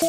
Bom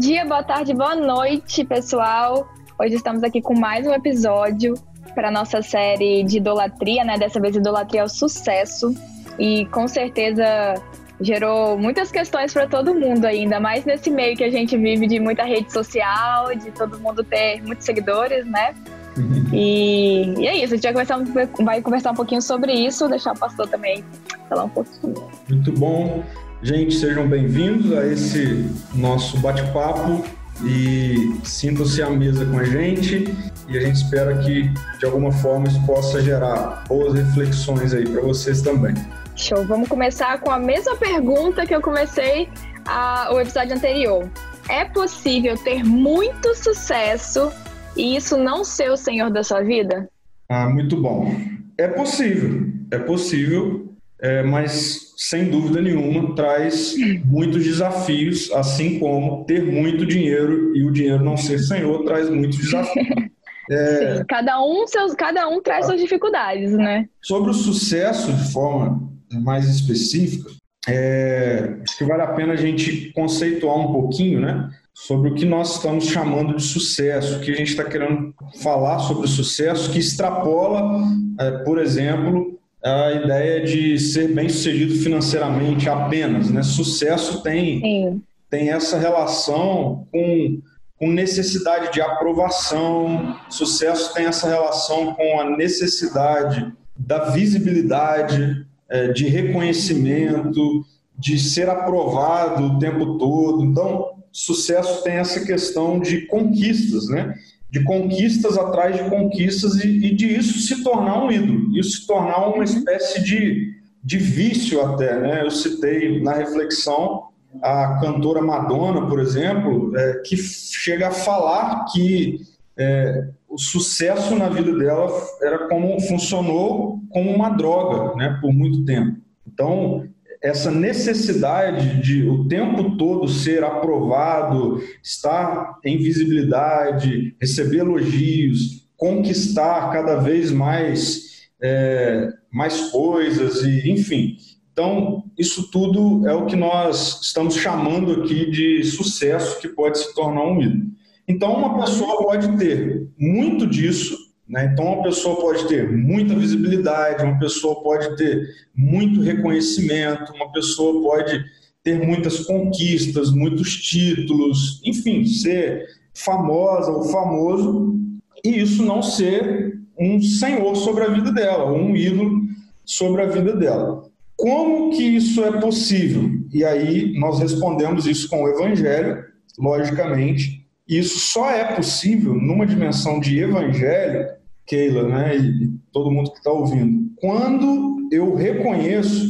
dia, boa tarde, boa noite, pessoal. Hoje estamos aqui com mais um episódio para nossa série de idolatria, né? Dessa vez idolatria ao sucesso. E com certeza gerou muitas questões para todo mundo ainda, mais nesse meio que a gente vive de muita rede social, de todo mundo ter muitos seguidores, né? E, e, é isso, a gente vai conversar, vai conversar um pouquinho sobre isso, deixar o pastor também falar um pouquinho. Muito bom. Gente, sejam bem-vindos a esse nosso bate-papo e sintam-se à mesa com a gente e a gente espera que de alguma forma isso possa gerar boas reflexões aí para vocês também. Show, vamos começar com a mesma pergunta que eu comecei a, o episódio anterior. É possível ter muito sucesso e isso não ser o senhor da sua vida? Ah, muito bom. É possível, é possível é, mas sem dúvida nenhuma traz muitos desafios, assim como ter muito dinheiro e o dinheiro não ser senhor traz muitos desafios. É... Sim, cada um, seus, cada um traz suas dificuldades, né? Sobre o sucesso de forma mais específica, é, acho que vale a pena a gente conceituar um pouquinho, né? Sobre o que nós estamos chamando de sucesso, o que a gente está querendo falar sobre o sucesso, que extrapola, é, por exemplo, a ideia de ser bem sucedido financeiramente apenas, né? Sucesso tem, tem essa relação com, com necessidade de aprovação, sucesso tem essa relação com a necessidade da visibilidade, é, de reconhecimento, de ser aprovado o tempo todo. Então, sucesso tem essa questão de conquistas, né? de conquistas atrás de conquistas e, e, de isso se tornar um ídolo, isso se tornar uma espécie de, de vício até. Né? Eu citei na reflexão a cantora Madonna, por exemplo, é, que chega a falar que é, o sucesso na vida dela era como funcionou como uma droga, né, por muito tempo. Então, essa necessidade de o tempo todo ser aprovado, estar em visibilidade, receber elogios, conquistar cada vez mais, é, mais coisas, e enfim. Então, isso tudo é o que nós estamos chamando aqui de sucesso, que pode se tornar um ídolo. Então, uma pessoa pode ter muito disso né? Então, uma pessoa pode ter muita visibilidade, uma pessoa pode ter muito reconhecimento, uma pessoa pode ter muitas conquistas, muitos títulos, enfim, ser famosa ou famoso, e isso não ser um senhor sobre a vida dela, um ídolo sobre a vida dela. Como que isso é possível? E aí nós respondemos isso com o Evangelho, logicamente. Isso só é possível numa dimensão de Evangelho Keila, né, e todo mundo que está ouvindo, quando eu reconheço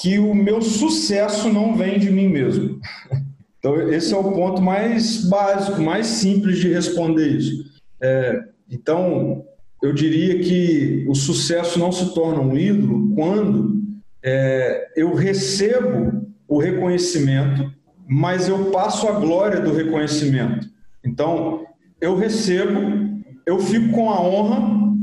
que o meu sucesso não vem de mim mesmo. Então, esse é o ponto mais básico, mais simples de responder isso. É, então, eu diria que o sucesso não se torna um ídolo quando é, eu recebo o reconhecimento, mas eu passo a glória do reconhecimento. Então, eu recebo eu fico com a honra,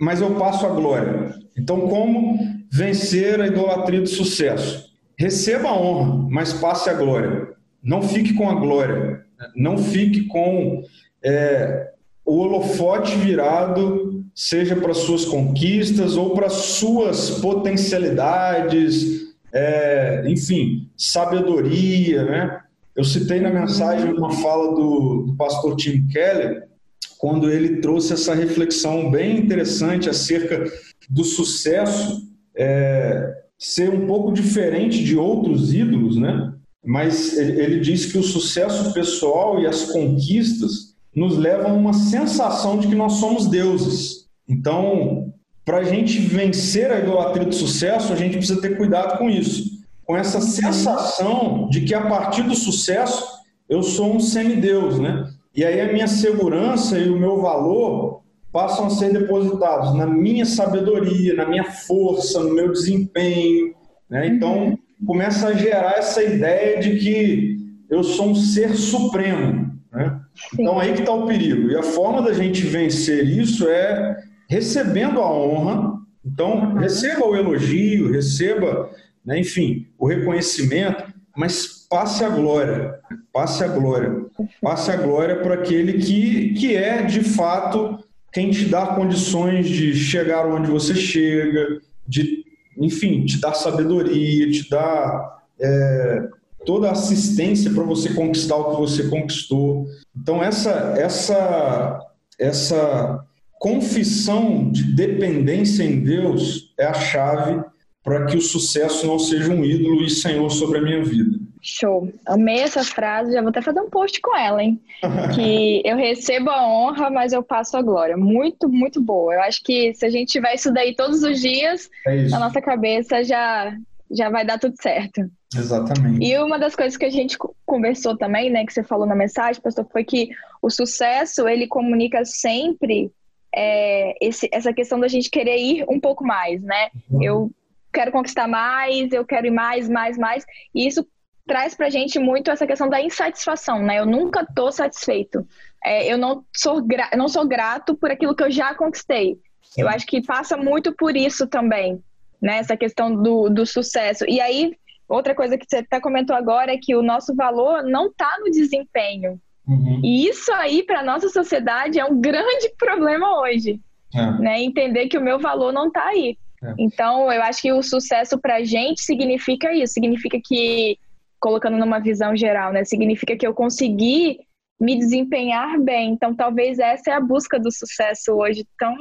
mas eu passo a glória. Então, como vencer a idolatria do sucesso? Receba a honra, mas passe a glória. Não fique com a glória. Não fique com é, o holofote virado, seja para suas conquistas ou para suas potencialidades, é, enfim, sabedoria, né? Eu citei na mensagem uma fala do, do pastor Tim Keller, quando ele trouxe essa reflexão bem interessante acerca do sucesso é, ser um pouco diferente de outros ídolos, né? Mas ele, diz que o sucesso pessoal e as conquistas nos levam a uma sensação de que nós somos deuses. Então, para a gente vencer a idolatria do sucesso, a gente precisa ter cuidado com isso. Com essa sensação de que a partir do sucesso eu sou um semideus, né? E aí a minha segurança e o meu valor passam a ser depositados na minha sabedoria, na minha força, no meu desempenho. Né? Então, começa a gerar essa ideia de que eu sou um ser supremo. Né? Então, aí que está o perigo. E a forma da gente vencer isso é recebendo a honra. Então, receba o elogio, receba, né, enfim, o reconhecimento, mas passe a glória, passe a glória, passe a glória para aquele que, que é, de fato, quem te dá condições de chegar onde você chega, de, enfim, te dar sabedoria, te dar é, toda a assistência para você conquistar o que você conquistou. Então essa essa essa confissão de dependência em Deus é a chave para que o sucesso não seja um ídolo e senhor sobre a minha vida. Show. Amei essa frase, já vou até fazer um post com ela, hein? que eu recebo a honra, mas eu passo a glória. Muito, muito boa. Eu acho que se a gente tiver isso daí todos os dias, é na nossa cabeça já, já vai dar tudo certo. Exatamente. E uma das coisas que a gente conversou também, né, que você falou na mensagem, pastor, foi que o sucesso, ele comunica sempre é, esse, essa questão da gente querer ir um pouco mais, né? Uhum. Eu quero conquistar mais, eu quero ir mais, mais, mais. E isso traz pra gente muito essa questão da insatisfação, né? Eu nunca tô satisfeito. É, eu não sou, gra não sou grato por aquilo que eu já conquistei. Sim. Eu acho que passa muito por isso também, né? Essa questão do, do sucesso. E aí Outra coisa que você até comentou agora é que o nosso valor não está no desempenho. Uhum. E isso aí, para a nossa sociedade, é um grande problema hoje. É. Né? Entender que o meu valor não está aí. É. Então, eu acho que o sucesso para a gente significa isso. Significa que, colocando numa visão geral, né? Significa que eu consegui me desempenhar bem. Então, talvez essa é a busca do sucesso hoje, tão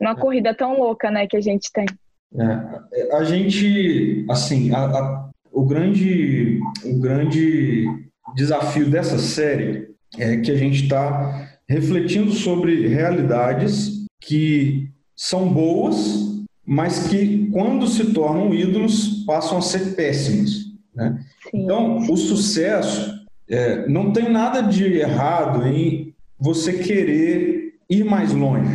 numa é. corrida tão louca, né, que a gente tem. É, a gente, assim, a, a, o grande, o grande desafio dessa série é que a gente está refletindo sobre realidades que são boas, mas que, quando se tornam ídolos, passam a ser péssimas. Né? Então, o sucesso é, não tem nada de errado em você querer ir mais longe.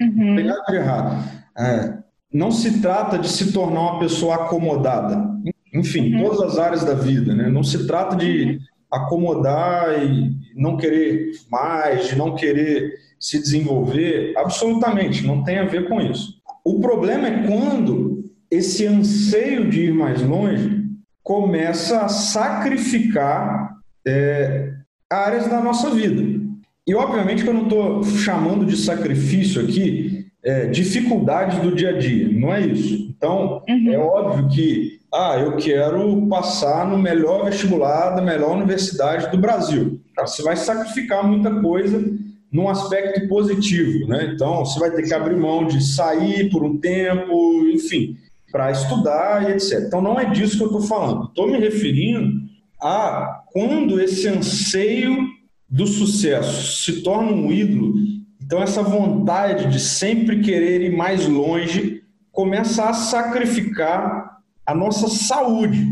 Uhum. Não tem nada de errado. É, não se trata de se tornar uma pessoa acomodada enfim, uhum. todas as áreas da vida, né? Não se trata de uhum. acomodar e não querer mais, de não querer se desenvolver, absolutamente, não tem a ver com isso. O problema é quando esse anseio de ir mais longe começa a sacrificar é, áreas da nossa vida. E obviamente que eu não estou chamando de sacrifício aqui é, dificuldades do dia a dia, não é isso. Então, uhum. é óbvio que ah, eu quero passar no melhor vestibular da melhor universidade do Brasil. Você vai sacrificar muita coisa num aspecto positivo, né? Então, você vai ter que abrir mão de sair por um tempo, enfim, para estudar e etc. Então, não é disso que eu estou falando. Estou me referindo a quando esse anseio do sucesso se torna um ídolo, então essa vontade de sempre querer ir mais longe começa a sacrificar a nossa saúde.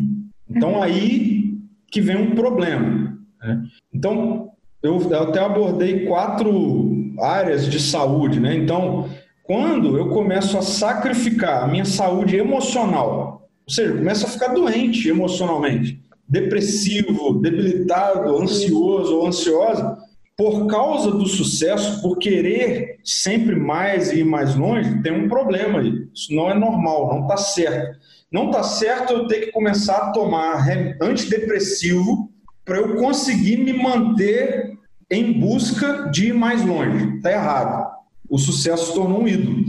Então aí que vem um problema. Né? Então eu, eu até abordei quatro áreas de saúde, né? Então quando eu começo a sacrificar a minha saúde emocional, ou seja, começo a ficar doente emocionalmente, depressivo, debilitado, ansioso ou ansiosa, por causa do sucesso, por querer sempre mais e ir mais longe, tem um problema aí. Isso não é normal, não está certo. Não está certo eu ter que começar a tomar antidepressivo para eu conseguir me manter em busca de ir mais longe. Está errado. O sucesso se tornou um ídolo.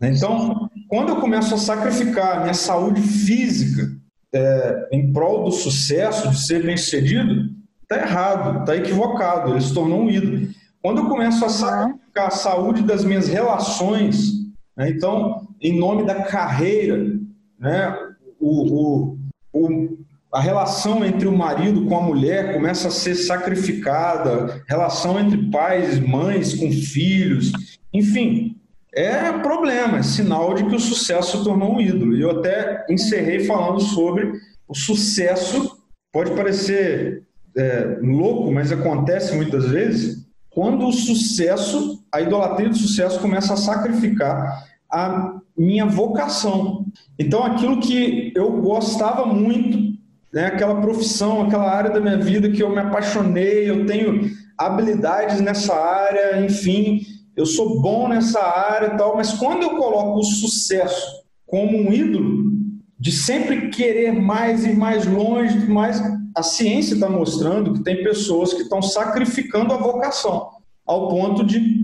Então, quando eu começo a sacrificar minha saúde física é, em prol do sucesso, de ser bem sucedido, está errado, está equivocado. Ele se tornou um ídolo. Quando eu começo a sacrificar a saúde das minhas relações, né, então, em nome da carreira, né? O, o, o, a relação entre o marido com a mulher começa a ser sacrificada, relação entre pais, mães com filhos, enfim, é problema, é sinal de que o sucesso tornou um ídolo. E eu até encerrei falando sobre o sucesso, pode parecer é, louco, mas acontece muitas vezes, quando o sucesso, a idolatria do sucesso começa a sacrificar a minha vocação. Então, aquilo que eu gostava muito, né, aquela profissão, aquela área da minha vida que eu me apaixonei, eu tenho habilidades nessa área, enfim, eu sou bom nessa área e tal, mas quando eu coloco o sucesso como um ídolo, de sempre querer mais e mais longe, mais a ciência está mostrando que tem pessoas que estão sacrificando a vocação ao ponto de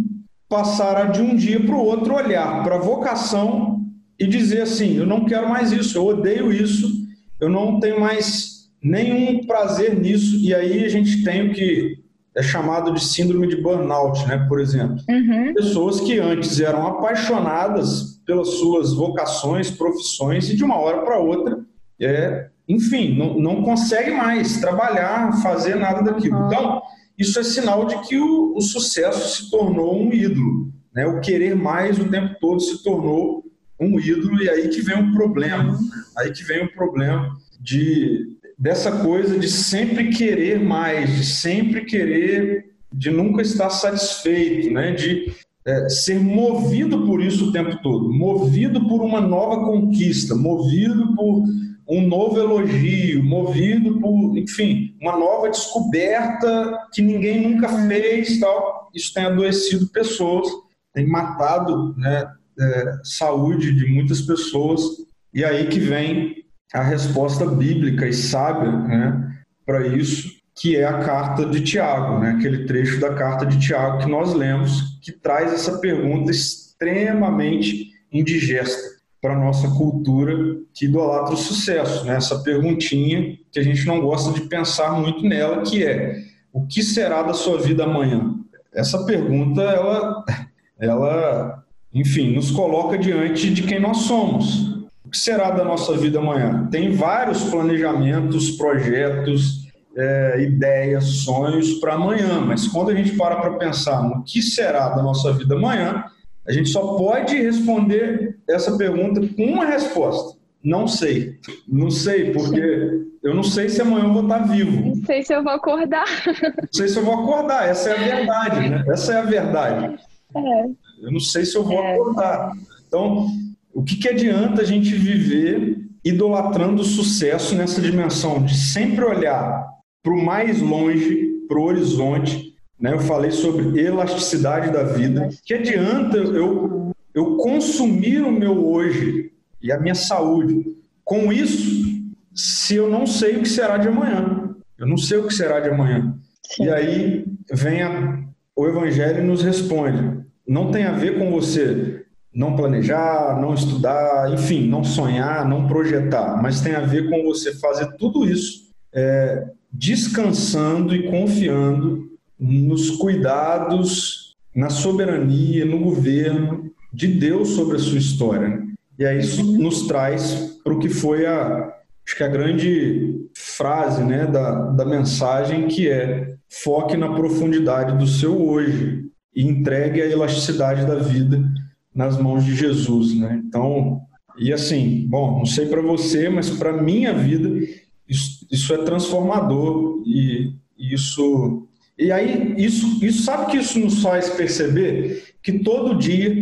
passar de um dia para o outro olhar para a vocação e dizer assim: eu não quero mais isso, eu odeio isso, eu não tenho mais nenhum prazer nisso. E aí a gente tem o que é chamado de síndrome de burnout, né? Por exemplo, uhum. pessoas que antes eram apaixonadas pelas suas vocações, profissões e de uma hora para outra, é, enfim, não, não consegue mais trabalhar, fazer nada daquilo. Uhum. Então isso é sinal de que o, o sucesso se tornou um ídolo. Né? O querer mais o tempo todo se tornou um ídolo, e aí que vem um problema. Aí que vem o um problema de, dessa coisa de sempre querer mais, de sempre querer, de nunca estar satisfeito, né? de é, ser movido por isso o tempo todo, movido por uma nova conquista, movido por um novo elogio, movido por, enfim, uma nova descoberta que ninguém nunca fez, tal. Isso tem adoecido pessoas, tem matado, né, é, saúde de muitas pessoas. E aí que vem a resposta bíblica e sábia, né, para isso, que é a carta de Tiago, né, aquele trecho da carta de Tiago que nós lemos, que traz essa pergunta extremamente indigesta para a nossa cultura que idolatra o sucesso. Né? Essa perguntinha que a gente não gosta de pensar muito nela, que é o que será da sua vida amanhã? Essa pergunta, ela, ela, enfim, nos coloca diante de quem nós somos. O que será da nossa vida amanhã? Tem vários planejamentos, projetos, é, ideias, sonhos para amanhã, mas quando a gente para para pensar no que será da nossa vida amanhã, a gente só pode responder essa pergunta com uma resposta. Não sei. Não sei, porque eu não sei se amanhã eu vou estar vivo. Não sei se eu vou acordar. Não sei se eu vou acordar. Essa é a verdade, né? Essa é a verdade. É. Eu não sei se eu vou é. acordar. Então, o que, que adianta a gente viver idolatrando o sucesso nessa dimensão de sempre olhar para o mais longe, para o horizonte, né? Eu falei sobre elasticidade da vida. Que adianta eu, eu consumir o meu hoje e a minha saúde com isso se eu não sei o que será de amanhã? Eu não sei o que será de amanhã. Sim. E aí vem a, o Evangelho e nos responde: não tem a ver com você não planejar, não estudar, enfim, não sonhar, não projetar, mas tem a ver com você fazer tudo isso é, descansando e confiando nos cuidados, na soberania, no governo de Deus sobre a sua história. E aí isso nos traz para o que foi a, acho que a grande frase né, da, da mensagem, que é foque na profundidade do seu hoje e entregue a elasticidade da vida nas mãos de Jesus. Né? Então, e assim, bom, não sei para você, mas para minha vida isso, isso é transformador e isso e aí, isso, isso sabe que isso nos faz perceber que todo dia,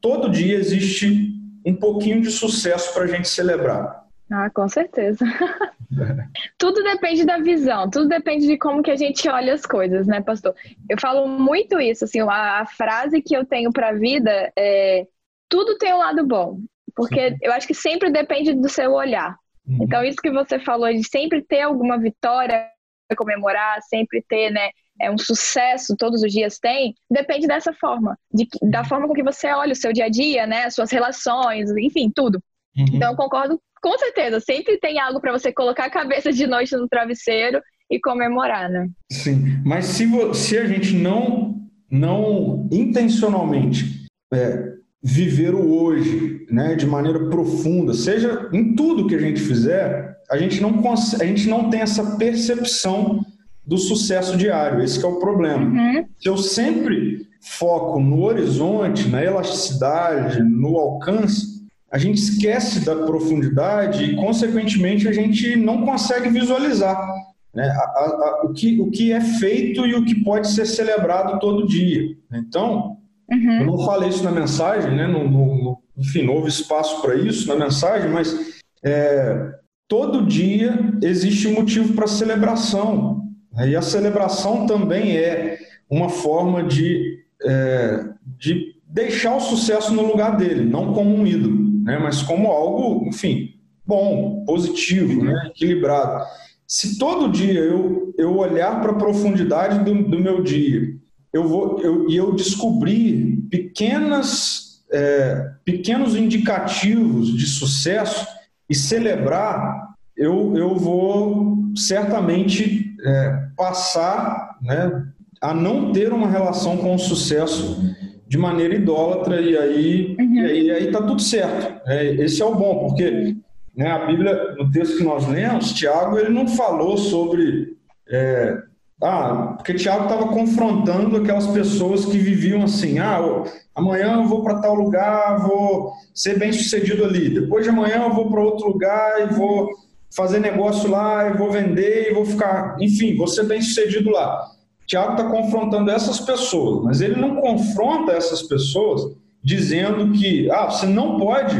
todo dia existe um pouquinho de sucesso para a gente celebrar. Ah, com certeza. tudo depende da visão, tudo depende de como que a gente olha as coisas, né, pastor? Eu falo muito isso, assim, a, a frase que eu tenho para a vida é tudo tem um lado bom, porque eu acho que sempre depende do seu olhar. Uhum. Então, isso que você falou de sempre ter alguma vitória comemorar, sempre ter, né, é um sucesso todos os dias tem, depende dessa forma, de, da forma com que você olha o seu dia a dia, né, suas relações, enfim, tudo. Uhum. Então, eu concordo com certeza, sempre tem algo para você colocar a cabeça de noite no travesseiro e comemorar, né? Sim, mas se, se a gente não, não intencionalmente é, viver o hoje, né, de maneira profunda, seja em tudo que a gente fizer, a gente não, a gente não tem essa percepção do sucesso diário. Esse é o problema. Uhum. Se eu sempre foco no horizonte, na elasticidade, no alcance, a gente esquece da profundidade e, consequentemente, a gente não consegue visualizar né, a, a, o, que, o que é feito e o que pode ser celebrado todo dia. Então, uhum. eu não falei isso na mensagem, né, no, no, enfim, não houve espaço para isso na mensagem, mas é, todo dia existe motivo para celebração. E a celebração também é uma forma de, é, de deixar o sucesso no lugar dele, não como um ídolo, né? mas como algo, enfim, bom, positivo, né? equilibrado. Se todo dia eu, eu olhar para a profundidade do, do meu dia eu vou eu, e eu descobrir pequenas é, pequenos indicativos de sucesso e celebrar eu, eu vou certamente é, passar né, a não ter uma relação com o sucesso de maneira idólatra e aí uhum. e aí está tudo certo é, esse é o bom porque né, a Bíblia no texto que nós lemos Tiago ele não falou sobre é, ah, porque Tiago estava confrontando aquelas pessoas que viviam assim: ah, amanhã eu vou para tal lugar, vou ser bem sucedido ali. Depois de amanhã eu vou para outro lugar e vou fazer negócio lá, e vou vender e vou ficar. Enfim, vou ser bem sucedido lá. Tiago está confrontando essas pessoas, mas ele não confronta essas pessoas dizendo que ah, você não pode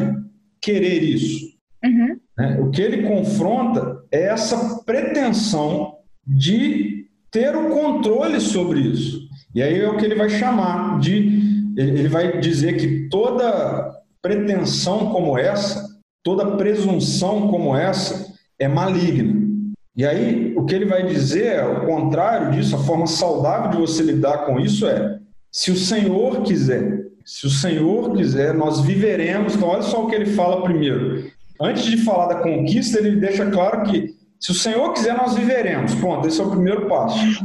querer isso. Uhum. Né? O que ele confronta é essa pretensão de ter o controle sobre isso. E aí é o que ele vai chamar de. Ele vai dizer que toda pretensão como essa, toda presunção como essa, é maligna. E aí o que ele vai dizer é o contrário disso, a forma saudável de você lidar com isso é: se o Senhor quiser, se o Senhor quiser, nós viveremos. Então, olha só o que ele fala primeiro. Antes de falar da conquista, ele deixa claro que se o Senhor quiser, nós viveremos. Ponto, esse é o primeiro passo.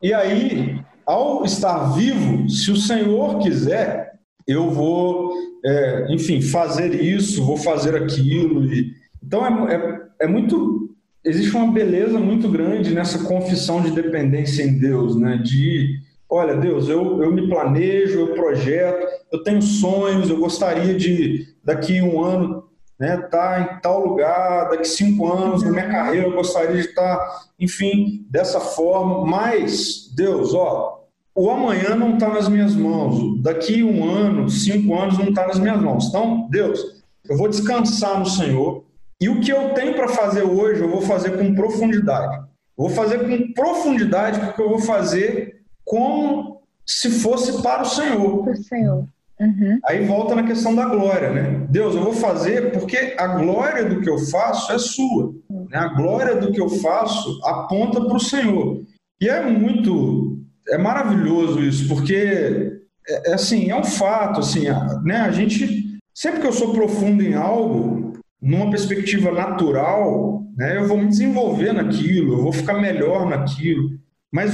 E aí, ao estar vivo, se o Senhor quiser, eu vou, é, enfim, fazer isso, vou fazer aquilo. E... Então, é, é, é, muito. Existe uma beleza muito grande nessa confissão de dependência em Deus, né? De, olha, Deus, eu, eu me planejo, eu projeto, eu tenho sonhos, eu gostaria de, daqui um ano, né, tá em tal lugar, daqui cinco anos, na minha uhum. carreira eu gostaria de estar, enfim, dessa forma, mas, Deus, ó, o amanhã não está nas minhas mãos, daqui um ano, cinco anos não está nas minhas mãos. Então, Deus, eu vou descansar no Senhor e o que eu tenho para fazer hoje eu vou fazer com profundidade. Eu vou fazer com profundidade porque eu vou fazer como se fosse para o Senhor. Para o Senhor. Uhum. Aí volta na questão da glória, né? Deus, eu vou fazer porque a glória do que eu faço é sua. Né? A glória do que eu faço aponta para o Senhor. E é muito, é maravilhoso isso, porque é, é, assim, é um fato, assim, né? A gente sempre que eu sou profundo em algo, numa perspectiva natural, né? Eu vou me desenvolver naquilo, eu vou ficar melhor naquilo. Mas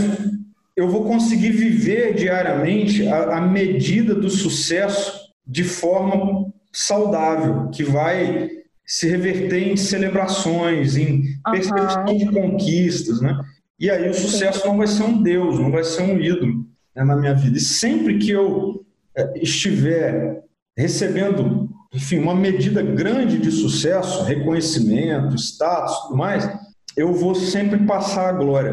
eu vou conseguir viver diariamente a, a medida do sucesso de forma saudável, que vai se reverter em celebrações, em uhum. percepção de conquistas, né? E aí o sucesso não vai ser um Deus, não vai ser um ídolo né, na minha vida. E sempre que eu é, estiver recebendo, enfim, uma medida grande de sucesso, reconhecimento, status, tudo mais, eu vou sempre passar a glória.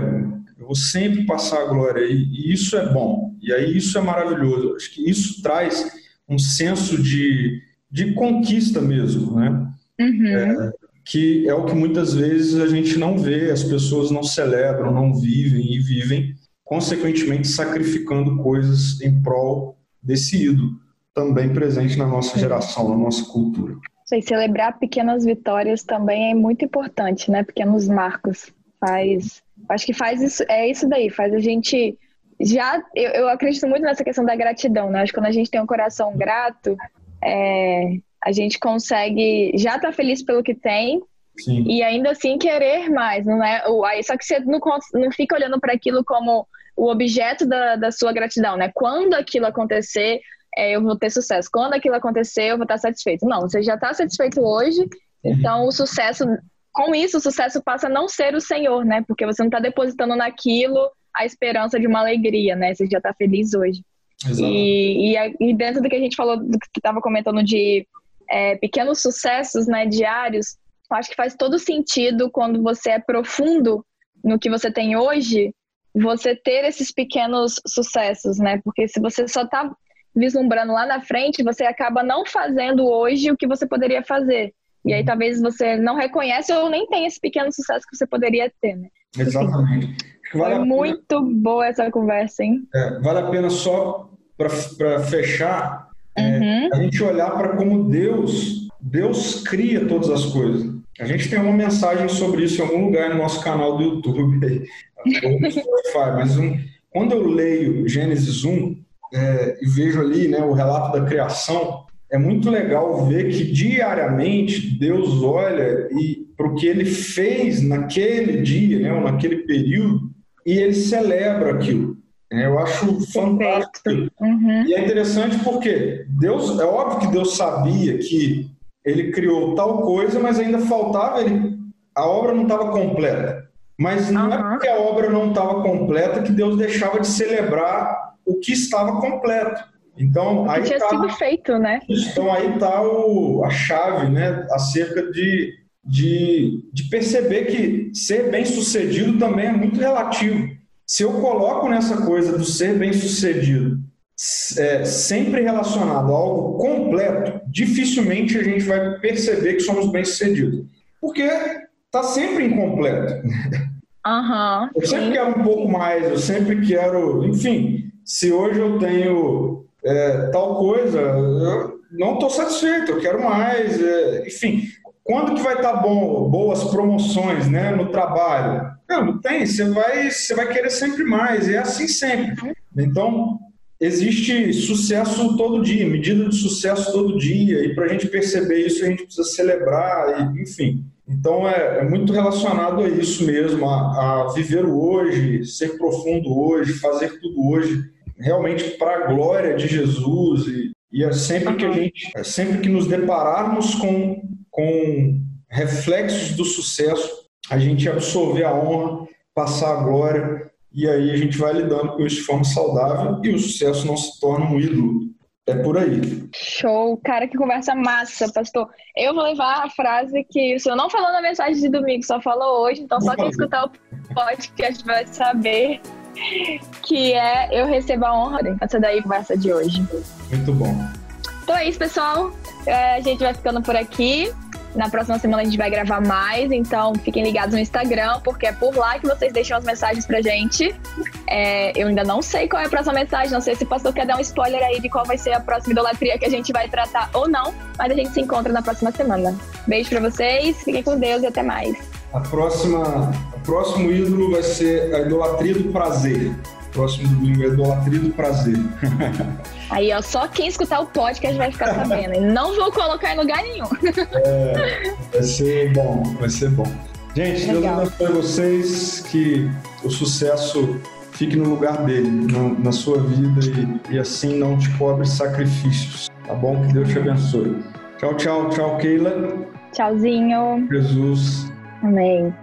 Eu vou sempre passar a glória e, e isso é bom. E aí isso é maravilhoso. Acho que isso traz um senso de, de conquista mesmo, né? Uhum. É, que é o que muitas vezes a gente não vê, as pessoas não celebram, não vivem e vivem, consequentemente sacrificando coisas em prol desse ídolo, também presente na nossa geração, na nossa cultura. Sei, celebrar pequenas vitórias também é muito importante, né? Pequenos marcos. Faz Acho que faz isso, é isso daí, faz a gente já. Eu, eu acredito muito nessa questão da gratidão, né? Acho que quando a gente tem um coração grato, é, a gente consegue já estar tá feliz pelo que tem Sim. e ainda assim querer mais, não é? Só que você não, não fica olhando para aquilo como o objeto da, da sua gratidão, né? Quando aquilo acontecer, é, eu vou ter sucesso. Quando aquilo acontecer, eu vou estar satisfeito. Não, você já está satisfeito hoje, então o sucesso com isso, o sucesso passa a não ser o Senhor, né? Porque você não está depositando naquilo a esperança de uma alegria, né? Você já está feliz hoje. E, e, e, dentro do que a gente falou, do que estava comentando de é, pequenos sucessos né, diários, eu acho que faz todo sentido quando você é profundo no que você tem hoje, você ter esses pequenos sucessos, né? Porque se você só está vislumbrando lá na frente, você acaba não fazendo hoje o que você poderia fazer. E aí uhum. talvez você não reconhece ou nem tem esse pequeno sucesso que você poderia ter, né? Exatamente. Vale Foi muito boa essa conversa, hein? É, vale a pena só para fechar, é, uhum. é, a gente olhar para como Deus, Deus cria todas as coisas. A gente tem uma mensagem sobre isso em algum lugar no nosso canal do YouTube, mas um, quando eu leio Gênesis 1 é, e vejo ali né, o relato da criação, é muito legal ver que diariamente Deus olha para o que ele fez naquele dia, né, ou naquele período, e ele celebra aquilo. É, eu acho fantástico. Uhum. E é interessante porque Deus, é óbvio que Deus sabia que ele criou tal coisa, mas ainda faltava ele, a obra não estava completa. Mas não uhum. é porque a obra não estava completa que Deus deixava de celebrar o que estava completo. Então, aí tinha tá, sido feito, né? Então aí está a chave, né, acerca de, de, de perceber que ser bem sucedido também é muito relativo. Se eu coloco nessa coisa do ser bem sucedido é, sempre relacionado a algo completo, dificilmente a gente vai perceber que somos bem sucedidos, porque está sempre incompleto. Uhum, eu sempre sim. quero um pouco mais, eu sempre quero, enfim, se hoje eu tenho é, tal coisa, eu não estou satisfeito, eu quero mais, é, enfim. Quando que vai estar tá bom, boas promoções né, no trabalho? Não, não tem, você vai, você vai querer sempre mais, é assim sempre. Então, existe sucesso todo dia, medida de sucesso todo dia, e para a gente perceber isso, a gente precisa celebrar, e, enfim. Então, é, é, muito relacionado a isso mesmo, a, a viver o hoje, ser profundo hoje, fazer tudo hoje realmente para a glória de Jesus e, e é sempre que a gente, é sempre que nos depararmos com, com reflexos do sucesso, a gente absorver a honra, passar a glória e aí a gente vai lidando com isso de forma saudável e o sucesso não se torna um ídolo. É por aí. Show, cara, que conversa massa, pastor. Eu vou levar a frase que o senhor não falou na mensagem de domingo, só falou hoje, então só quem escutar o podcast vai saber que é Eu Recebo a Honra. Essa daí conversa de hoje. Muito bom. Então é isso, pessoal. É, a gente vai ficando por aqui. Na próxima semana a gente vai gravar mais, então fiquem ligados no Instagram, porque é por lá que vocês deixam as mensagens pra gente. É, eu ainda não sei qual é a próxima mensagem, não sei se o pastor quer dar um spoiler aí de qual vai ser a próxima idolatria que a gente vai tratar ou não, mas a gente se encontra na próxima semana. Beijo pra vocês, fiquem com Deus e até mais. A próxima, o próximo ídolo vai ser a idolatria do prazer. O próximo domingo é a idolatria do prazer. Aí, ó, só quem escutar o podcast vai ficar sabendo. não vou colocar em lugar nenhum. É, vai ser bom, vai ser bom. Gente, Legal. Deus abençoe vocês, que o sucesso fique no lugar dele, na, na sua vida e, e, assim não te cobre sacrifícios. Tá bom? Que Deus te abençoe. Tchau, tchau, tchau, Keila. Tchauzinho. Jesus. Amém.